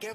¿Y qué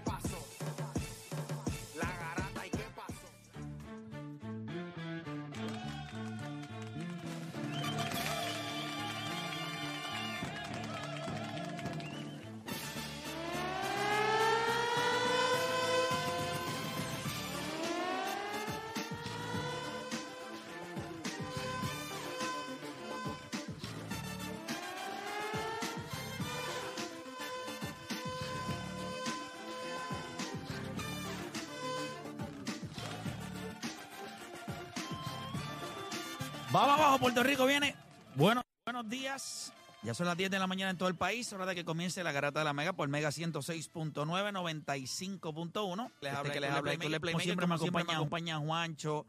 Vamos abajo, Puerto Rico viene. Bueno, buenos días. Ya son las 10 de la mañana en todo el país. Hora de que comience la garata de la Mega por Mega 106.9, 95.1. Les habla, que les habla, Héctor Playmaker. Como siempre me acompaña, me acompaña Juancho,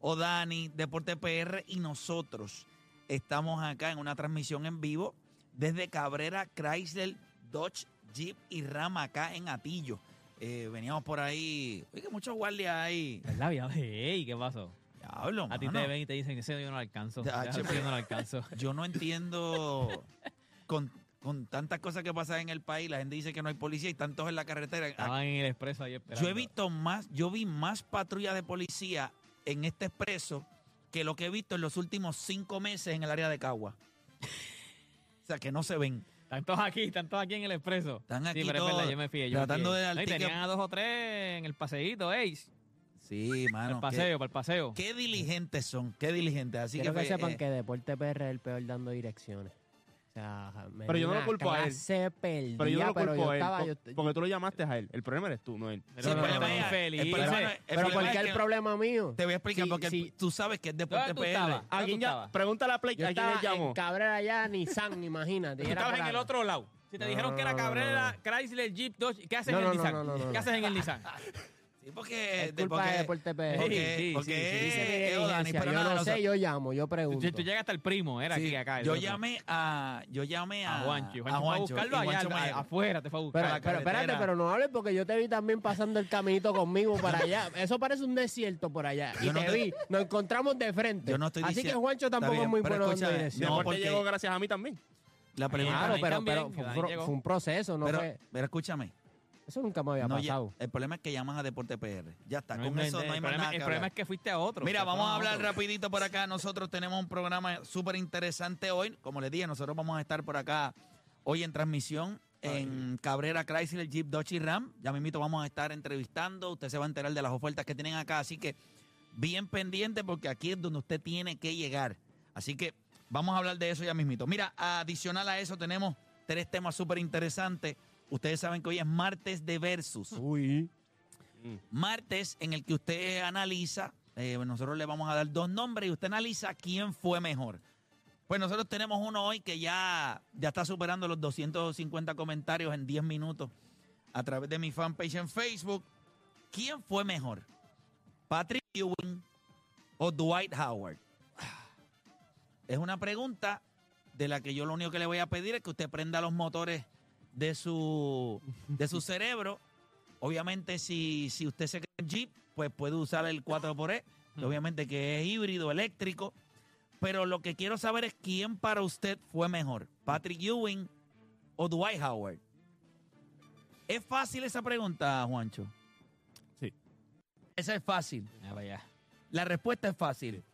Odani, Deporte PR y nosotros estamos acá en una transmisión en vivo desde Cabrera, Chrysler, Dodge, Jeep y Ram acá en Atillo. Eh, veníamos por ahí. Oye, que muchos guardias ahí. Es la vida de ey, ¿qué pasó? Diablo, A ti mano. te ven y te dicen que ese yo no lo alcanzo. Ese yo no lo alcanzo. Yo no entiendo con, con tantas cosas que pasan en el país. La gente dice que no hay policía y tantos en la carretera. Estaban en el expreso ahí esperando. Yo he visto más, yo vi más patrullas de policía en este expreso que lo que he visto en los últimos cinco meses en el área de Cagua. O sea, que no se ven. Están todos aquí, están todos aquí en el expreso. Están aquí sí, pero todos es verdad, yo me fijé. Yo me tratando de dar No, y ticket. tenían a dos o tres en el paseíto, ey. Sí, Para mano. el paseo, para el paseo. Qué, diligentes son, qué diligentes. Así Quiero que, que, fue, sepan eh, que Deporte PR es el peor dando direcciones. O sea, me Pero yo no lo culpo a él. perdida, Pero yo no lo culpo yo a él. estaba- po- yo- porque tú lo llamaste a él. El problema eres tú, no él. Pero Sí, el no, problema están es- infelices. el problema el Pero problema ¿por es qué el que- problema mío? Te voy a explicar Sí, porque sí. tú sabes que es Deporte ¿Dónde tú PR. estabas? ¿A quién tú ya? estabas? Pregúntale a Play Yo a quién en llamó. Cabrera allá, Nissan, imagínate. Tú estabas en el otro lado. Si te No, dijeron que era no, no, Cabrera, Chrysler, Jeep, Dodge, ¿qué haces No, en no, el no, Nissan? no, no, no, ¿Qué haces en el Nissan? Sí, porque. Es culpa porque, de Deporte PR. Porque, Sí, sí, porque Dani, pero yo nada, no sé, yo llamo, yo pregunto. Tú, tú llegaste al primo, era Sí, aquí, acá. el yo otro. llamé a. Yo llamé a. a Juancho. y a Juancho fue a Juancho, buscarlo allá, me- afuera, te fue a buscar. Pero, pero espérate, pero no hables porque yo te vi también pasando el caminito conmigo para allá. Eso parece un desierto por allá. Y Yo no te te- vi, nos encontramos de frente. Yo no estoy Así que Juancho tampoco bien, es muy bueno no, Después te porque- llegó gracias a mí también. La pregunta. Claro, pero, fue, un proceso, no pero, fue... pero escúchame. Eso nunca me había no, ya- pasado. el problema es que llamas a Deporte PR. Ya está. No, con eso el no hay más problema- nada El que problema hablar. es que fuiste a otro. Mira, vamos a hablar otro. rapidito por acá. Nosotros tenemos un programa súper interesante hoy. Como les dije, nosotros vamos a estar por acá hoy en transmisión en Cabrera, Chrysler, Jeep, Dodge y Ram. Ya mismito vamos a estar entrevistando. Usted se va a enterar de las ofertas que tienen acá. Así que bien pendiente porque aquí es donde usted tiene que llegar. Así que vamos a hablar de eso ya mismito. Mira, adicional a eso tenemos tres temas súper interesantes. Ustedes saben que hoy es martes de Versus Uy. martes en el que usted analiza, eh, nosotros le vamos a dar dos nombres y usted analiza quién fue mejor. Pues nosotros tenemos uno hoy que ya, ya está superando los 250 comentarios en 10 minutos a través de mi fanpage en Facebook. ¿Quién fue mejor? ¿Patrick Ewing o Dwight Howard? Es una pregunta de la que yo lo único que le voy a pedir es que usted prenda los motores de su, de su cerebro Obviamente, si, si usted se cree en Jeep, pues puede usar el 4xE, que obviamente que es híbrido, eléctrico. Pero lo que quiero saber es quién para usted fue mejor, Patrick Ewing o Dwight Howard. ¿Es fácil esa pregunta, Juancho? Sí. Esa es fácil. Ya, vaya. La respuesta es fácil.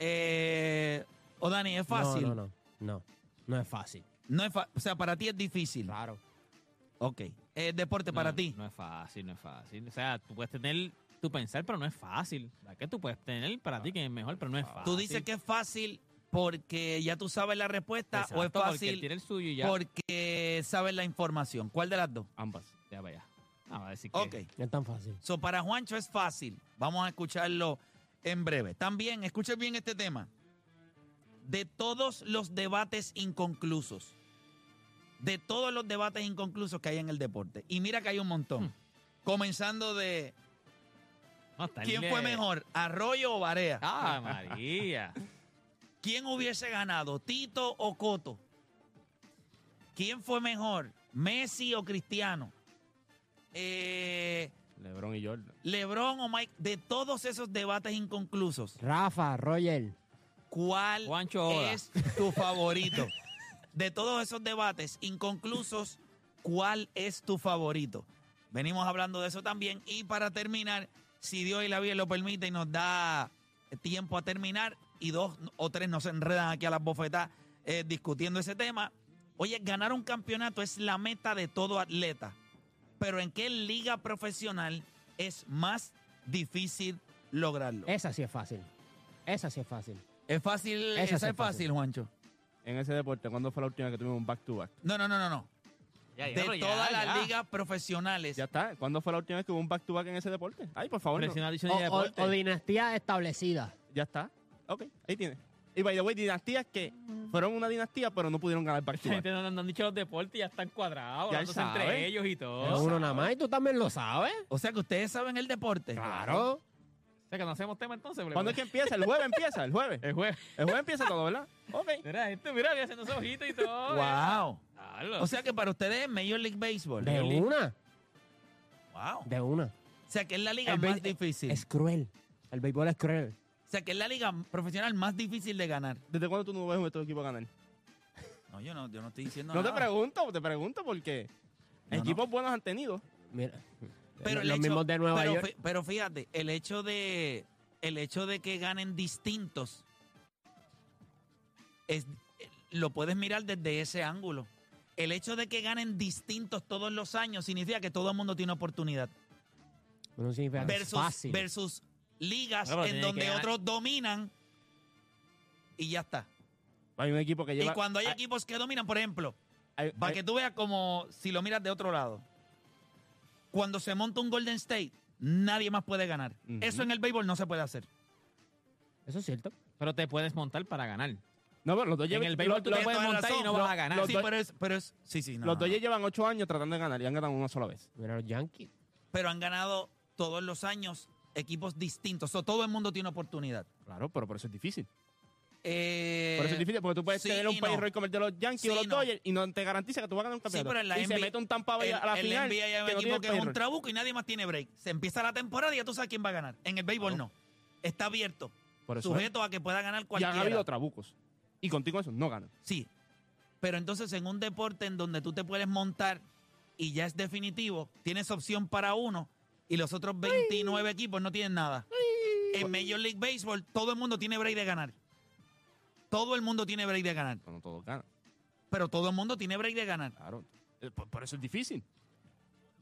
Eh, o Dani, es fácil. No, no, no. No, no es fácil. No es fa- o sea, para ti es difícil. Claro. Ok. Es deporte para ti. No es fácil, no es fácil. O sea, tú puedes tener tu pensar, pero no es fácil. La que tú puedes tener para ti que es mejor, pero no es fácil. Tú dices que es fácil porque ya tú sabes la respuesta Exacto, o es fácil tiene el suyo y ya. porque sabes la información. ¿Cuál de las dos? Ambas. Ya vaya. No, va a decir que. Ok. No es tan fácil. So, para Juancho es fácil. Vamos a escucharlo en breve. También, escuchen bien este tema. De todos los debates inconclusos, de todos los debates inconclusos que hay en el deporte, y mira que hay un montón, Hmm. comenzando de No, quién fue mejor, Arroyo o Barea, Ah, María. quién hubiese ganado, Tito o Coto, quién fue mejor, Messi o Cristiano, eh, LeBron y Jordan. LeBron o Mike, de todos esos debates inconclusos, Rafa, Roger. ¿Cuál Juancho Oda. es tu favorito? De todos esos debates inconclusos, ¿cuál es tu favorito? Venimos hablando de eso también. Y para terminar, si Dios y la vida lo permite y nos da tiempo a terminar, y dos o tres nos enredan aquí a las bofetas eh, discutiendo ese tema. Oye, ganar un campeonato es la meta de todo atleta. Pero ¿en qué liga profesional es más difícil lograrlo? Esa sí es fácil. Esa sí es fácil. Es fácil, Esa es fácil, fácil. Juancho. En ese deporte, ¿cuándo fue la última vez que tuvimos un back-to-back? No, no, no, no, no. Ya, ya, De pero ya, todas las ya. ligas profesionales. Ya está. ¿Cuándo fue la última vez que hubo un back-to-back en ese deporte? Ay, por favor. no. O, de o- deporte. o dinastía establecida. Ya está. Ok, ahí tiene. Y by the way, dinastías que fueron una dinastía, pero no pudieron ganar La back-to-back. gente no, no han dicho los deportes y ya están cuadrados, Ya entre ellos y todo. Es uno nada más y tú también lo sabes. O sea que ustedes saben el deporte. Claro. O sea, que no hacemos tema entonces. ¿Cuándo es que empieza? El jueves empieza, el jueves. El jueves. El jueves empieza todo, ¿verdad? Ok. Mira, gente, mira, voy haciendo esos ojitos y todo. Wow. Claro. O sea que para ustedes es Major League Baseball. De una. Wow. O De una. sea que es la liga El más difícil. Es cruel. El béisbol es cruel. O sea que es la liga profesional más difícil de ganar. ¿Desde cuándo tú no ves a tu equipo ganar? No, yo no, yo no estoy diciendo No te nada. pregunto, te pregunto porque No, no. equipos buenos han tenido. Mira. Pero los hecho- mismos de Nueva pero, York. fí- pero fíjate, el hecho de el hecho de que ganen distintos es lo puedes mirar desde ese ángulo. El hecho de que ganen distintos todos los años significa que todo el mundo tiene oportunidad. No significa que es Versus, fácil. versus ligas en donde otros dominan y ya está. Hay un equipo que lleva. y cuando hay hay- equipos que dominan, por ejemplo, hay- para hay- que tú veas como si lo miras de otro lado. Cuando se monta un Golden State, nadie más puede ganar. Eso en el béisbol no se puede hacer. Eso es cierto. Pero te puedes montar para ganar. No, pero los dos En llevan. el béisbol tú te puedes montar y no vas a ganar. los sí, dos- pero es, pero es, sí, sí, no, los no, Dodgers no. llevan ocho años tratando de ganar y han ganado una sola vez. Mira los Yankees. Pero han ganado todos los años equipos distintos. So, todo el mundo tiene oportunidad. Claro, pero por eso es difícil. Eh, Por eso es difícil, porque tú puedes sí tener un y país no. El de los Yankees Sí o los y no. Dodgers y no te garantiza que tú vas a ganar un campeonato. pero en la y se mete un Tampa Bay a la en final. NBA hay un que no equipo tiene que es un trabuco y nadie más tiene break. Se empieza la temporada y ya tú sabes quién va a ganar. En el béisbol no. Está abierto. Por eso es. Sujeto a que pueda ganar Y han cualquiera. habido trabucos. Y contigo eso no ganan. Sí. Pero entonces en un deporte en donde tú te puedes montar y ya es definitivo, tienes opción para uno y los otros 29 equipos no tienen nada. En Major League Baseball todo el mundo tiene break de ganar. Todo el mundo tiene break de ganar. Cuando todos ganan. Pero todo el mundo tiene break de ganar. Claro. Eh, Por, por eso es difícil.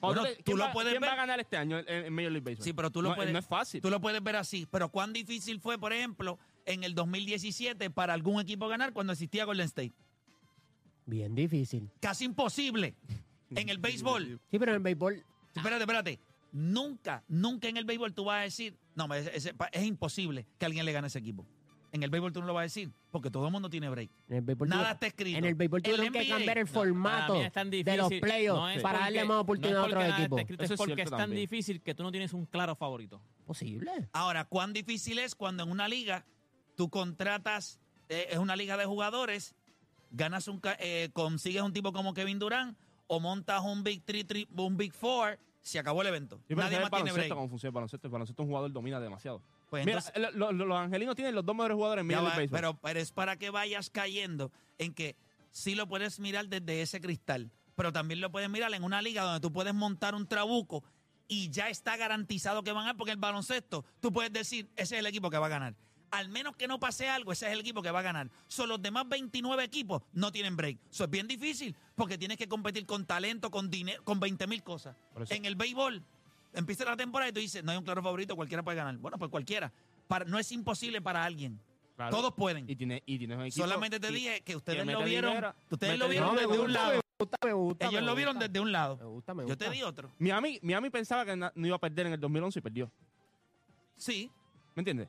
Bueno, tú ¿quién lo va- puedes ¿Quién ver. va a ganar este año en, en Major League Baseball? Sí, pero tú lo no, puedes- No es fácil. Tú lo puedes ver así. Pero cuán difícil fue, por ejemplo, en el 2017 para algún equipo ganar cuando existía Golden State. Bien difícil. Casi imposible. En el béisbol. Sí, pero en el béisbol. Espérate, espérate. Nunca, nunca en el béisbol tú vas a decir, no, es, es- es imposible que alguien le gane a ese equipo. En el béisbol tú no lo vas a decir, porque todo el mundo tiene break. En el béisbol Nada está escrito. En el béisbol tuvieron que NBA, cambiar el No, formato para mí es tan de los difícil. playoffs No es para porque- darle más oportunidad no a porque nada equipos. está escrito, Eso es es porque cierto es tan también. difícil que tú no tienes un claro favorito. Posible. Ahora, ¿cuán difícil es cuando en una liga tú contratas, eh, es una liga de jugadores, ganas un, ca- eh, consigues un tipo como Kevin Durant o montas un Big Three, three- un Big Four, se acabó el evento. Sí, pero Nadie ese es más el tiene baloncesto, break. cómo funciona el baloncesto. El baloncesto un jugador domina demasiado. Pues Mira, entonces- lo- lo- los angelinos tienen los dos mejores jugadores en Major va, pero, pero es para que vayas cayendo en que sí lo puedes mirar desde ese cristal, pero también lo puedes mirar en una liga donde tú puedes montar un trabuco y ya está garantizado que van a ganar, porque el baloncesto, tú puedes decir, ese es el equipo que va a ganar. Al menos que no pase algo, ese es el equipo que va a ganar. Son los demás 29 equipos no tienen break. Eso es bien difícil porque tienes que competir con talento, con dinero, con 20 mil cosas. En el béisbol, empieza la temporada y tú dices, no hay un claro favorito, cualquiera puede ganar. Bueno, pues cualquiera. Para- no es imposible para alguien. Claro. Todos pueden. Y tiene, y tienes un equipo. Solamente te y- dije que ustedes lo vieron. dinero, ustedes lo vieron desde un lado. me gusta, me gusta. Ellos me lo vieron desde un lado. Me gusta, me Yo gusta. te di otro. Miami, Miami pensaba que no iba a perder en el 2011 y perdió. Sí. ¿Me entiendes?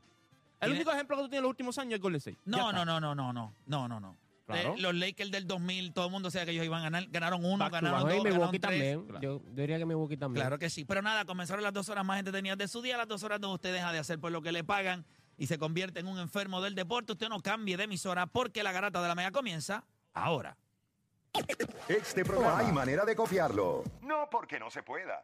El único ejemplo que tú tienes en los últimos años es Golden State. No, no, no, no, no, no, no, no, no. Claro. Los Lakers del 2000, todo el mundo sabe que ellos iban a ganar. Ganaron uno, Back ganaron dos, y ganaron tres. también. Claro. Yo, yo diría que Milwaukee también. Claro que sí. Pero nada, comenzaron las dos horas más entretenidas de su día, las dos horas donde usted deja de hacer por lo que le pagan y se convierte en un enfermo del deporte. Usted no cambie de emisora porque la garata de la mega comienza ahora. Este programa hay manera de copiarlo. No porque no se pueda,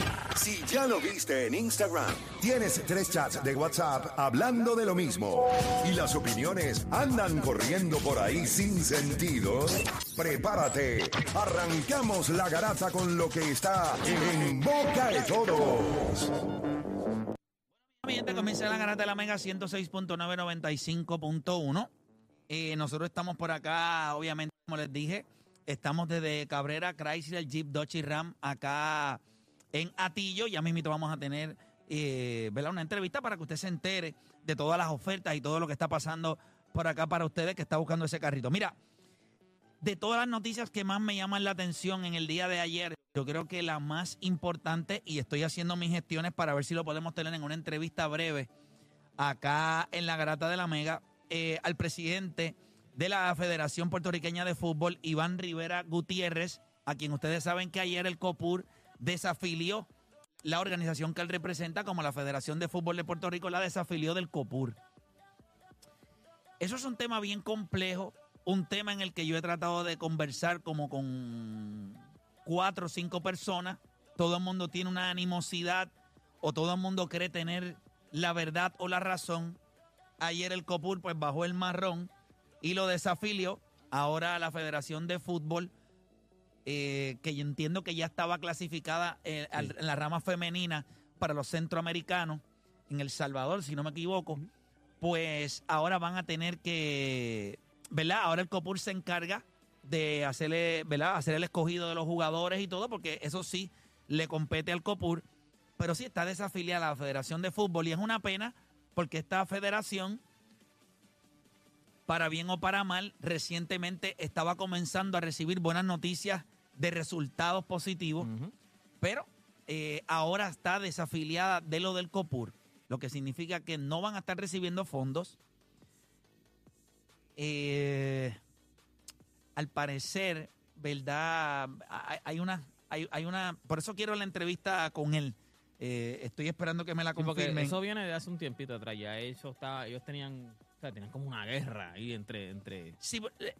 Si ya lo viste en Instagram, tienes tres chats de WhatsApp hablando de lo mismo y las opiniones andan corriendo por ahí sin sentido, prepárate. Arrancamos la garata con lo que está en boca de todos. La garata de la Mega 106.995.1. Eh, nosotros estamos por acá, obviamente, como les dije, estamos desde Cabrera, Chrysler, Jeep, Dodge y Ram, acá en Atillo. Ya mismito vamos a tener eh, una entrevista para que usted se entere de todas las ofertas y todo lo que está pasando por acá para ustedes que está buscando ese carrito. Mira, de todas las noticias que más me llaman la atención en el día de ayer, yo creo que la más importante, y estoy haciendo mis gestiones para ver si lo podemos tener en una entrevista breve acá en la Garata de la Mega, eh, al presidente de la Federación Puertorriqueña de Fútbol, Iván Rivera Gutiérrez, a quien ustedes saben que ayer el COPUR desafilió la organización que él representa como la Federación de Fútbol de Puerto Rico, la desafilió del COPUR. Eso es un tema bien complejo, un tema en el que yo he tratado de conversar como con cuatro o cinco personas. Todo el mundo tiene una animosidad o todo el mundo cree tener la verdad o la razón. Ayer el COPUR pues bajó el marrón y lo desafilió. Ahora la Federación de Fútbol, eh, que yo entiendo que ya estaba clasificada eh, al- en la rama femenina para los centroamericanos, en El Salvador, si no me equivoco, pues ahora van a tener que, ¿verdad? Ahora el COPUR se encarga de hacerle, ¿verdad? Hacer el escogido de los jugadores y todo, porque eso sí le compete al COPUR, pero sí está desafiliada a la Federación de Fútbol y es una pena porque esta federación, para bien o para mal, recientemente estaba comenzando a recibir buenas noticias de resultados positivos, pero eh, ahora está desafiliada de lo del COPUR, lo que significa que no van a estar recibiendo fondos. Eh, al parecer, ¿verdad? Hay, una, hay, hay una, por eso quiero la entrevista con él. Eh, estoy esperando que me la Sí, porque confirmen. eso viene de hace un tiempito atrás. Ya eso está, ellos tenían, o sea, tenían como una guerra ahí entre, entre. Sí, eh,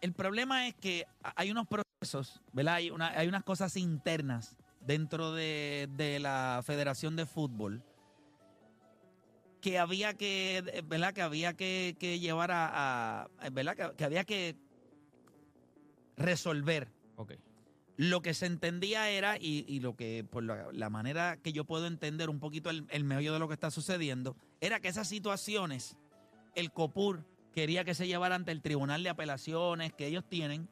el problema es que hay unos procesos, ¿verdad? Hay, una- hay unas cosas internas dentro de, de la Federación de Fútbol que había que, eh, ¿verdad? Que había que, que llevar a, a- ¿verdad? Que, que había que resolver. Ok. Lo que se entendía era, y, y lo que, por la, la manera que yo puedo entender un poquito el, el meollo de lo que está sucediendo, era que esas situaciones, el COPUR quería que se llevara ante el Tribunal de Apelaciones que ellos tienen,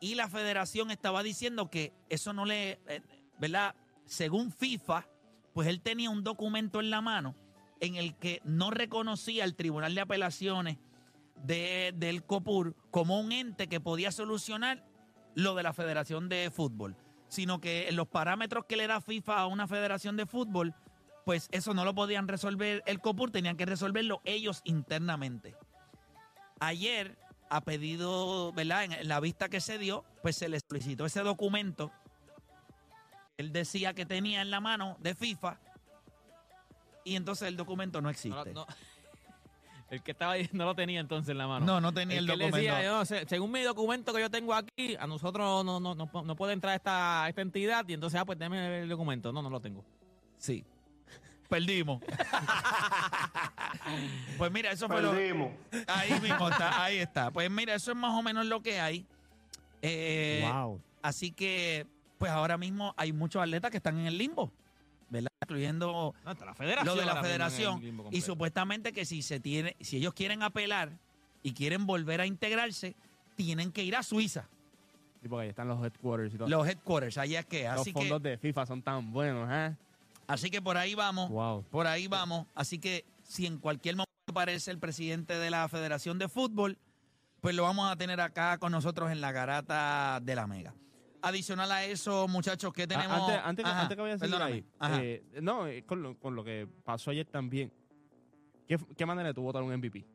y la federación estaba diciendo que eso no le, eh, ¿verdad? Según FIFA, pues él tenía un documento en la mano en el que no reconocía al Tribunal de Apelaciones de- del COPUR como un ente que podía solucionar lo de la Federación de Fútbol, sino que los parámetros que le da FIFA a una federación de fútbol, pues eso no lo podían resolver el COPUR, tenían que resolverlo ellos internamente. Ayer, a pedido, ¿verdad? En, la vista que se dio, pues se le solicitó ese documento. Él decía que tenía en la mano de FIFA y entonces el documento no existe. no- el que estaba ahí no lo tenía entonces en la mano. No, no tenía el, que documento. decía, yo según mi documento que yo tengo aquí, a nosotros no, no, no, no puede entrar esta, esta entidad y entonces, ah, pues déme el documento. No, no lo tengo. Sí. Perdimos. pues mira, eso fue lo. Ahí mismo está, ahí está. Pues mira, eso es más o menos lo que hay. Eh, wow. Así que, pues ahora mismo hay muchos atletas que están en el limbo, ¿verdad? Incluyendo No, la federación. lo de la federación. Y supuestamente que si se tiene, si ellos quieren apelar y quieren volver a integrarse, tienen que ir a Suiza, Sí, porque ahí están los headquarters y todo. los headquarters, allá es que. los Así fondos que, de FIFA son tan buenos, ¿eh? Así que por ahí vamos. Wow. Por ahí vamos. Así que si en cualquier momento aparece el presidente de la Federación de Fútbol, pues lo vamos a tener acá con nosotros en la garata de la Mega. Adicional a eso, muchachos, ¿qué tenemos? Ah, Antes, antes, que- Ajá, antes que vaya a ahí. Eh, no, eh, con lo, con lo que pasó ayer también. ¿Qué, qué manera de tu votar un MVP?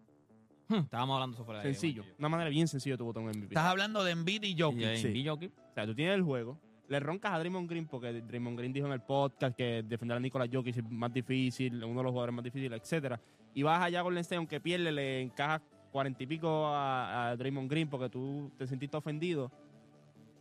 Hmm, Estábamos hablando de Sencillo. Una manera bien sencilla de tu votar un MVP. Estás hablando de Embiid y Jokic. Sí. y Jokic, O sea, tú tienes el juego, le roncas a Draymond Green porque Draymond Green dijo en el podcast que defender a Nicolas Jokic es más difícil, uno de los jugadores más difíciles, etcétera. Y vas allá con State, aunque pierde, le encajas cuarenta y pico a, Draymond Green porque tú te sentiste ofendido.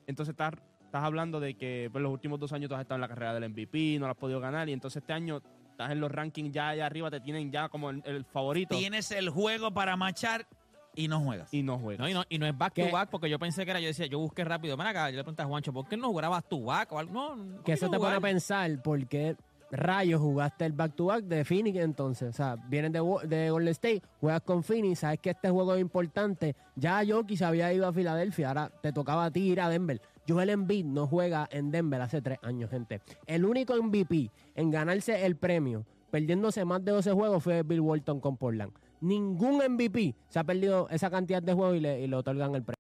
Entonces estás, estás hablando de que por los últimos dos años tú has estado en la carrera del MVP, no lo has podido ganar, y entonces este año estás en los rankings ya allá arriba, te tienen ya como el, el favorito Tienes el juego para machar y no juegas. y no juegas. No, y no, y no es back ¿Qué? to back, porque yo pensé que era, yo decía, yo busqué rápido. Acá, yo le pregunté a Juancho, ¿por qué no jugaba back to back o algo? No, no Que eso te pone a pensar por qué rayos jugaste el back-to-back de Phoenix entonces. O sea, vienes de, de Golden State, juegas con Phoenix, sabes que este juego es importante. Ya Jokic se había ido a Filadelfia, ahora te tocaba a ti ir a Denver. Joel Embiid no juega en Denver hace tres años, gente. El único MVP en ganarse el premio, perdiéndose más de 12 juegos, fue Bill Walton con Portland. Ningún MVP se ha perdido esa cantidad de juegos y le, y le otorgan el premio.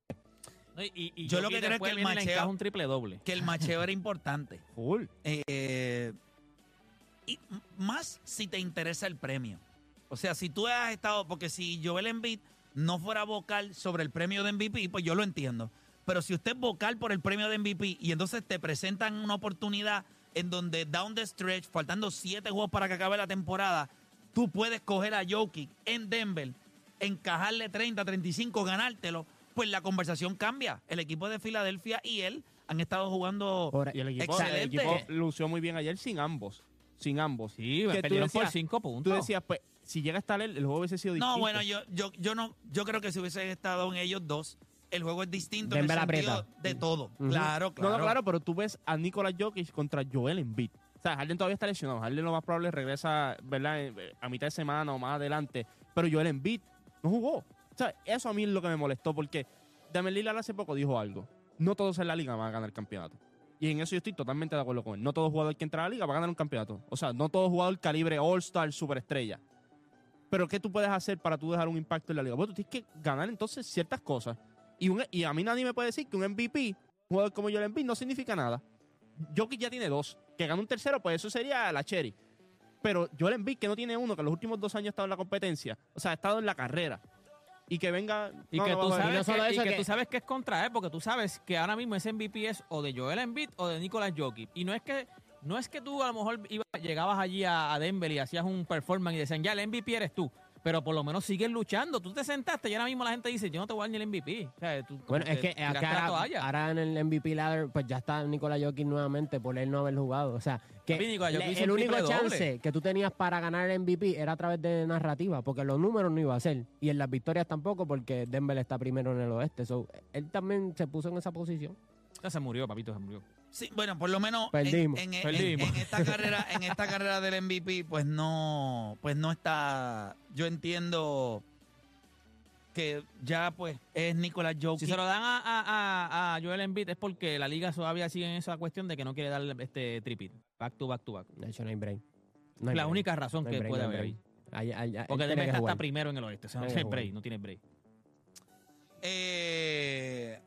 No, y, y- Yo lo que creo es que el macheo- un triple doble. Que el macheo era importante. Full. Eh, y más si te interesa el premio. O sea, si tú has estado, porque si Joel Embiid no fuera vocal sobre el premio de MVP, pues yo lo entiendo. Pero si usted es vocal por el premio de MVP y entonces te presentan una oportunidad en donde down the stretch, faltando siete juegos para que acabe la temporada, tú puedes coger a Jokic en Denver, encajarle 30, 35, ganártelo, pues la conversación cambia. El equipo de Filadelfia y él han estado jugando Por- Y el equipo, Excelente. el equipo lució muy bien ayer sin ambos. Sin ambos. Sí, Que tú perdieron por decías- cinco Tú puntos. decías, pues, si llega a estar él, el juego hubiese sido distinto. No, bueno, yo, yo, yo no, yo creo que si hubiese estado en ellos dos, el juego es distinto Denver en el sentido de todo. Claro, No, claro. no, claro, pero tú ves a Nicolas Jokic contra Joel Embiid. O sea, Harden todavía está lesionado. Harden lo más probable regresa, ¿verdad? Eh, A mitad de semana o más adelante. Pero Joel Embiid no jugó. O sea, eso a mí es lo que me molestó porque Damian Lillard hace poco dijo algo. No todos en la liga van a ganar el campeonato. Y en eso yo estoy totalmente de acuerdo con él. No todo jugador que entra a la liga va a ganar un campeonato. O sea, no todo jugador calibre All-Star, superestrella. Pero ¿qué tú puedes hacer para tú dejar un impacto en la liga? Bueno, tú tienes que ganar entonces ciertas cosas. Y, un- y a mí nadie me puede decir que un MVP, un jugador como Joel Embiid, no significa nada. Jokic ya tiene dos. Que gana un tercero, pues eso sería la cherry. Pero Joel Embiid, que no tiene uno, que en los últimos dos años ha estado en la competencia, o sea, ha estado en la carrera. Y que venga... Y no, que, tú sabes, no solo que, y eso, que que- tú sabes que es contra él, porque tú sabes que ahora mismo ese MVP es o de Joel Embiid o de Nicolas Jokic. Y no es que no es que tú a lo mejor ibas- llegabas allí a, a Denver y hacías un performance y decían, ya el MVP eres tú. Pero por lo menos sigues luchando. Tú te sentaste y ahora mismo la gente dice, yo no te voy a dar ni el MVP. O sea, tú Bueno, es que acá ahora, en el MVP ladder, pues ya está Nikola Jokic nuevamente por él no haber jugado. O sea, que le- el único doble. chance que tú tenías para ganar el MVP era a través de narrativa, porque los números no iba a ser. Y en las victorias tampoco, porque Denver está primero en el oeste. So, él también se puso en esa posición. Ya se murió, papito, se murió. Sí, bueno, por lo menos en, Perdimos. en- en- Perdimos. en esta carrera, en esta carrera del MVP, pues no, pues no está. Yo entiendo que ya pues es Nicolás Jokic. Si se lo dan a, a, a, a Joel Embiid es porque la liga todavía sigue en esa cuestión de que no quiere darle este tripit. Back to back to back. De hecho, no hay break. No hay la break. única razón No que break, puede no haber ahí. Porque jugar. está primero en el oeste. O sea, no Tiene break, no tiene break. Eh,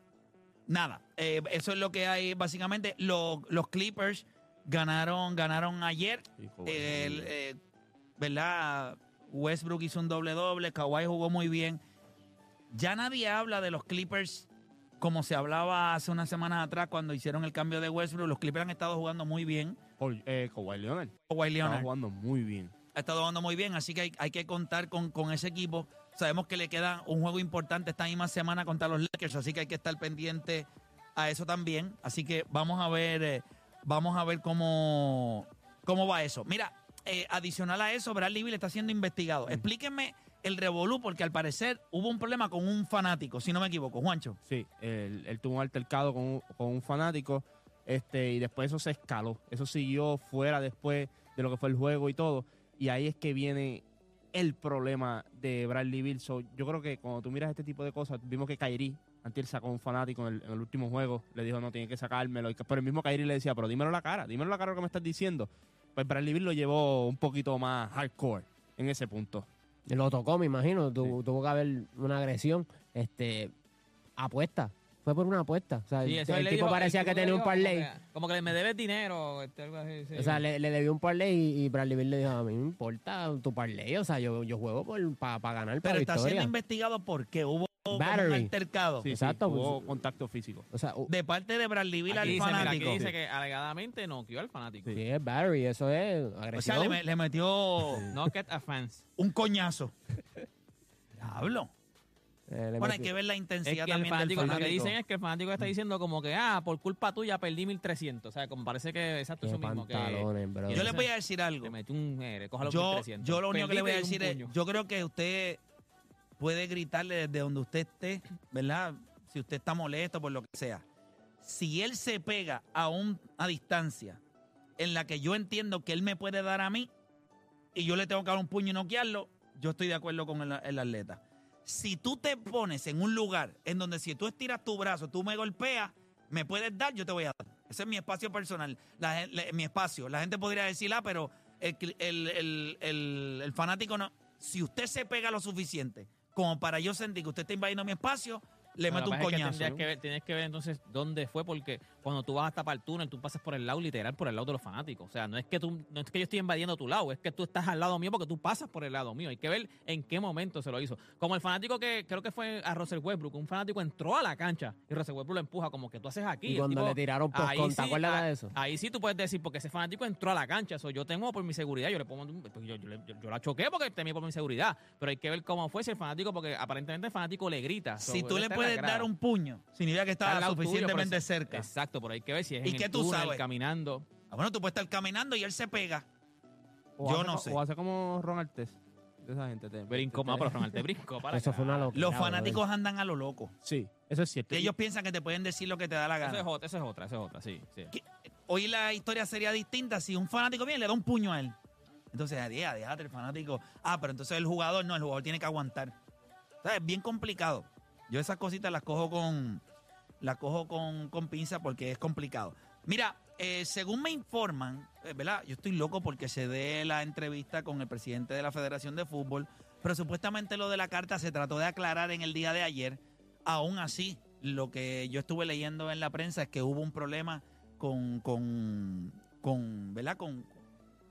nada, eh, eso es lo que hay básicamente. Los, los Clippers ganaron, ganaron ayer. Hijo El, eh, ¿Verdad? Westbrook hizo un doble doble, Kawhi jugó muy bien. Ya nadie habla de los Clippers como se hablaba hace unas semanas atrás cuando hicieron el cambio de Westbrook. Los Clippers han estado jugando muy bien. Eh, Kawhi Leonard. Kawhi Leonard jugando muy bien. ha estado jugando muy bien, así que hay, hay que contar con, con ese equipo. Sabemos que le queda un juego importante esta misma semana contra los Lakers, así que hay que estar pendiente a eso también. Así que vamos a ver, eh, vamos a ver cómo, cómo va eso. Mira, eh, adicional a eso, Bradley Bill está siendo investigado. Explíquenme el revolú, porque al parecer hubo un problema con un fanático, si no me equivoco, Juancho. Sí, él, él tuvo un altercado con, un- con un fanático este, y después eso se escaló. Eso siguió fuera después de lo que fue el juego y todo. Y ahí es que viene el problema de Bradley Bill. So, yo creo que cuando tú miras este tipo de cosas, vimos que Kyrie, antes él sacó a un fanático en el, en el último juego, le dijo, no, tiene que sacármelo. Pero el mismo Kyrie le decía, pero dímelo la cara, dímelo la cara lo que me estás diciendo. Pues Bradley Bill lo llevó un poquito más hardcore en ese punto. Lo tocó, me imagino. Tu- Tuvo que haber una agresión. Este, apuesta. Fue por una apuesta. O sea, Sí, el, tipo dijo- parecía el que tipo tenía un dijo parlay. Como que, como que me debes dinero. este, algo así, sí. O sea, le, le debió un parlay y, y Bradley Bill le dijo, a mí no me importa tu parlay. O sea, yo, yo juego para ganar, para Pero está victoria. siendo investigado porque hubo un altercado Sí, Exacto, sí, hubo pues- contacto físico. O sea, de parte de Bradley Bill al dice, mira, aquí fanático. dice que alegadamente noqueó al fanático. sí, es battery, eso es O sea, agresión. le, me- le metió Knocked a fans. un coñazo. Diablo. Eh, le Bueno, hay que ver la Es intensidad que también fanático, del lo que fanático. dicen es que el fanático está diciendo como que, ah, por culpa tuya perdí 1300. O sea, como parece que, exacto, eso mismo. Que bro. Yo les voy a decir algo. le un, eh, Yo, 1300. yo lo único que le voy a decir es, yo creo que usted puede gritarle desde donde usted esté, ¿verdad? Si usted está molesto por lo que sea. Si él se pega a un, a distancia en la que yo entiendo que él me puede dar a mí y yo le tengo que dar un puño y noquearlo, yo estoy de acuerdo con el, el atleta. Si tú te pones en un lugar en donde si tú estiras tu brazo, tú me golpeas, me puedes dar, yo te voy a dar. Ese es mi espacio personal, la mi espacio. La gente podría decir, ah, pero el, el- el- el- fanático no. Si usted se pega lo suficiente como para yo sentir que usted está invadiendo mi espacio, le meto un que coñazo. tendrías que ver- tienes que ver entonces dónde fue, porque cuando tú vas a tapar el túnel, tú pasas por el lado literal, por el lado de los fanáticos. O sea, no es que tú, no es que yo estoy invadiendo tu lado, es que tú estás al lado mío porque tú pasas por el lado mío. Hay que ver en qué momento se lo hizo. Como el fanático que creo que fue a Russell Westbrook, un fanático entró a la cancha y Russell Westbrook lo empuja como que tú haces aquí. Y cuando tipo- le tiraron por ahí conta, sí, acuérdate ah, de eso. Ahí sí tú puedes decir, porque ese fanático entró a la cancha. Eso yo tengo por mi seguridad, yo le pongo porque yo, yo le- yo- yo la choqué porque temí por mi seguridad. Pero hay que ver cómo fue si el fanático, porque aparentemente el fanático le grita. Si So, tú le puedes dar un puño, significa que tuyo, suficientemente cerca. Exacto, pero hay que ver si es ¿Y en qué el tú túnel, sabes? caminando. Ah, bueno, tú puedes estar caminando y él se pega. O Yo hace no co- sé. O hace como Ron Artes. De esa gente. te- Brincó te- más, pero Ronald te brincó para Eso acá. fue una locura. Los brother. fanáticos andan a lo loco. Sí, eso es cierto. Ellos piensan que te pueden decir lo que te da la Eso es gana. otra, eso es otra, eso es otra, sí. Hoy la historia sería distinta si un fanático viene y le da un puño a él. Entonces, adiós, déjate el fanático. Ah, pero entonces el jugador no, el jugador tiene que aguantar. O sea, es bien complicado. Yo esas cositas las cojo con las cojo con, con pinza porque es complicado. Mira, eh, según me informan, eh, ¿verdad? Yo estoy loco porque se dé la entrevista con el presidente de la Federación de Fútbol, pero supuestamente lo de la carta se trató de aclarar en el día de ayer. Aún así, lo que yo estuve leyendo en la prensa es que hubo un problema con, con, con ¿verdad? Con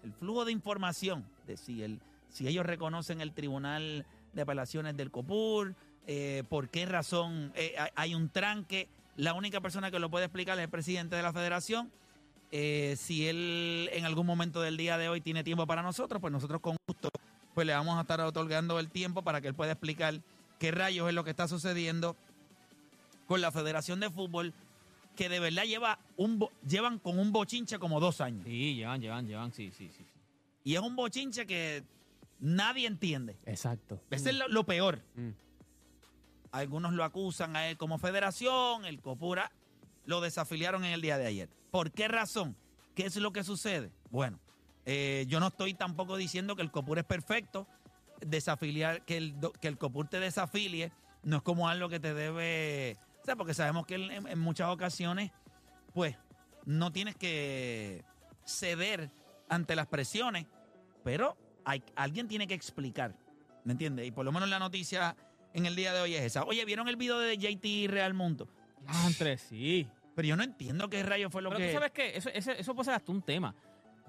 el flujo de información de si, el, si ellos reconocen el Tribunal de Apelaciones del COPUR, eh, por qué razón eh, hay- un tranque. La única persona que lo puede explicar es el presidente de la federación. Eh, si él en algún momento del día de hoy tiene tiempo para nosotros, pues nosotros con gusto pues le vamos a estar otorgando el tiempo para que él pueda explicar qué rayos es lo que está sucediendo con la Federación de Fútbol, que de verdad lleva un llevan con un bochinche como dos años. Sí, llevan, llevan, llevan, sí, sí, sí. sí. Y es un bochinche que nadie entiende. Exacto. Ese es lo, lo peor. Mm. Algunos lo acusan a él como federación, el Copura lo desafiliaron en el día de ayer. ¿Por qué razón? ¿Qué es lo que sucede? Bueno, eh, yo no estoy tampoco diciendo que el Copur es perfecto. Desafiliar, que el, que el Copur te desafilie no es como algo que te debe. O sea, porque sabemos que en, muchas ocasiones, pues, no tienes que ceder ante las presiones, pero alguien tiene que explicar. ¿Me entiendes? Y por lo menos la noticia en el día de hoy es esa. Oye, ¿vieron el video de JT Real Mundo? Entre sí. Pero yo no entiendo qué rayo fue lo Pero que. tú sabes que eso, eso puede ser hasta un tema.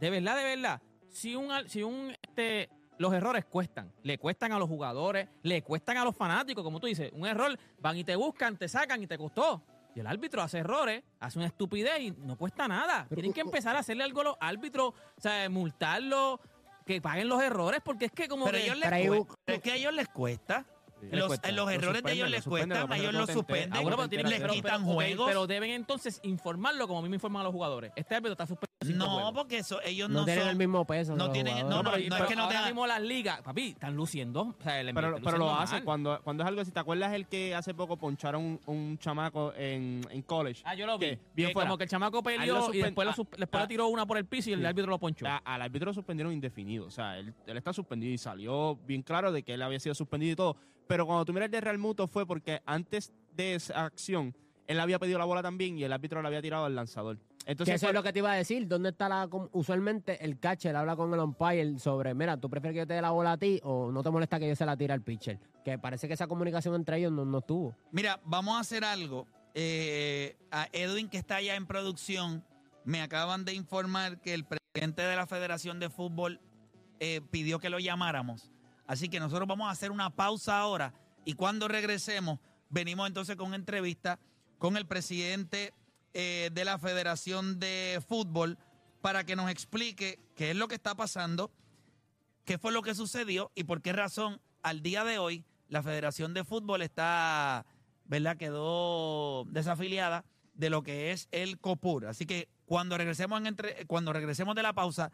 De verdad, de verdad, si un, si un este, los errores cuestan, le cuestan a los jugadores, le cuestan a los fanáticos, como tú dices, un error, van y te buscan, te sacan y te costó. Y el árbitro hace errores, hace una estupidez y no cuesta nada. Pero, Tienen que empezar a hacerle algo a los árbitros, o sea, multarlos, que paguen los errores, porque es que como Pero, que ellos les Pero pero es que a ellos les cuesta. Sí. Los, cuesta. los Lo errores de ellos les lo cuestan, lo a ellos te enteras. suspenden, Ah, bueno, pero tienen les pero- quitan pero- juegos. pero deben entonces informarlo como mismo informan a los jugadores. Este árbitro está suspendido No, juegos. porque eso, ellos No, no, tienen son- el mismo peso. no tienen- no, no, pero, no es que no tenga- mismo las ligas, papi, están luciendo. O sea, el Pero, lo luciendo hace mal. cuando, cuando es algo así. ¿Te acuerdas el que hace poco poncharon un, un chamaco en, en college? Ah, yo lo vi. Bien como que el chamaco peleó lo y después, lo le tiró una por el piso y el árbitro lo ponchó. A- al árbitro lo suspendieron indefinido. O sea, él está suspendido y salió bien claro de que él había sido suspendido y todo. Pero cuando tú miras el de Real Muto fue porque antes de esa acción, él había pedido la bola también y el árbitro le había tirado al lanzador. Que Entonces, eso fue- es lo que te iba a decir. ¿Dónde está la. Usualmente el catcher habla con el umpire sobre, mira, ¿tú prefieres que yo te dé la bola a ti o no te molesta que yo se la tire al pitcher? Que parece que esa comunicación entre ellos no, no estuvo. Mira, vamos a hacer algo. Eh, a Edwin, que está allá en producción, me acaban de informar que el presidente de la Federación de Fútbol eh, pidió que lo llamáramos. Así que nosotros vamos a hacer una pausa ahora y cuando regresemos, venimos entonces con entrevista con el presidente eh, de la Federación de Fútbol para que nos explique qué es lo que está pasando, qué fue lo que sucedió y por qué razón al día de hoy la Federación de Fútbol está, ¿verdad? Quedó desafiliada de lo que es el COPUR. Así que cuando regresemos, en entre, cuando regresemos de la pausa,